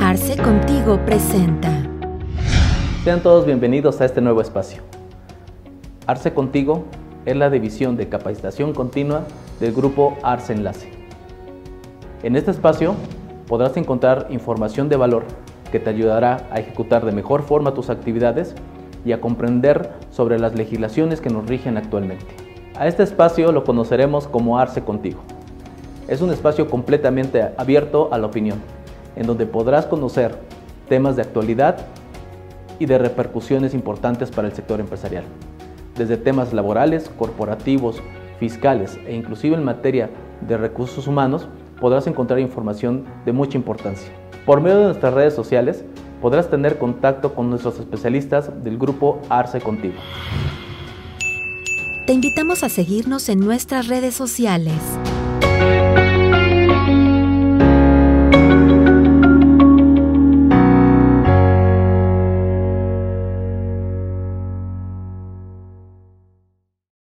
Arce Contigo presenta. Sean todos bienvenidos a este nuevo espacio. Arce Contigo es la división de capacitación continua del grupo Arce Enlace. En este espacio podrás encontrar información de valor que te ayudará a ejecutar de mejor forma tus actividades y a comprender sobre las legislaciones que nos rigen actualmente. A este espacio lo conoceremos como Arce Contigo. Es un espacio completamente abierto a la opinión, en donde podrás conocer temas de actualidad y de repercusiones importantes para el sector empresarial, desde temas laborales, corporativos, fiscales e inclusive en materia de recursos humanos, podrás encontrar información de mucha importancia. Por medio de nuestras redes sociales podrás tener contacto con nuestros especialistas del grupo Arce Contigo. Te invitamos a seguirnos en nuestras redes sociales.